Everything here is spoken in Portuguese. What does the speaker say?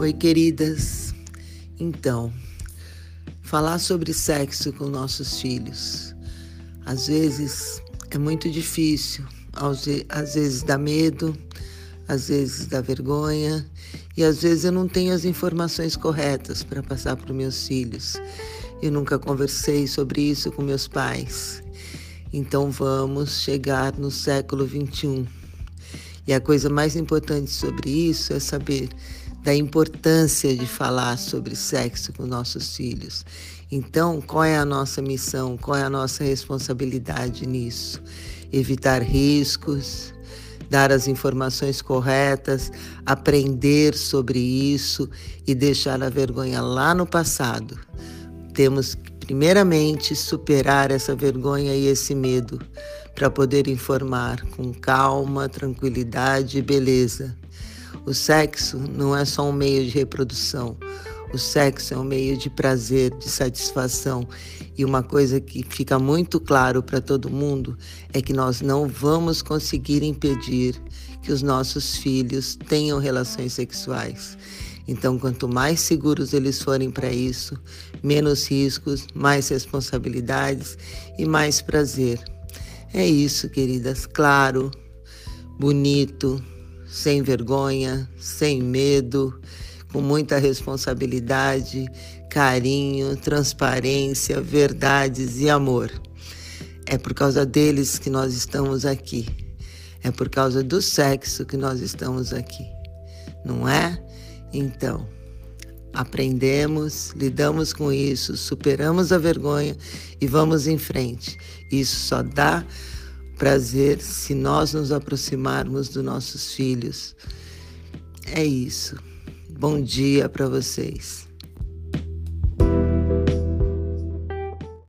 Oi, queridas. Então, falar sobre sexo com nossos filhos. Às vezes é muito difícil, às vezes dá medo, às vezes dá vergonha e às vezes eu não tenho as informações corretas para passar para os meus filhos. Eu nunca conversei sobre isso com meus pais. Então vamos chegar no século 21. E a coisa mais importante sobre isso é saber da importância de falar sobre sexo com nossos filhos. Então, qual é a nossa missão? Qual é a nossa responsabilidade nisso? Evitar riscos, dar as informações corretas, aprender sobre isso e deixar a vergonha lá no passado. Temos que, primeiramente, superar essa vergonha e esse medo para poder informar com calma, tranquilidade e beleza o sexo não é só um meio de reprodução. O sexo é um meio de prazer, de satisfação. E uma coisa que fica muito claro para todo mundo é que nós não vamos conseguir impedir que os nossos filhos tenham relações sexuais. Então, quanto mais seguros eles forem para isso, menos riscos, mais responsabilidades e mais prazer. É isso, queridas. Claro, bonito, sem vergonha, sem medo, com muita responsabilidade, carinho, transparência, verdades e amor. É por causa deles que nós estamos aqui. É por causa do sexo que nós estamos aqui. Não é? Então, aprendemos, lidamos com isso, superamos a vergonha e vamos em frente. Isso só dá prazer se nós nos aproximarmos dos nossos filhos. É isso. Bom dia para vocês.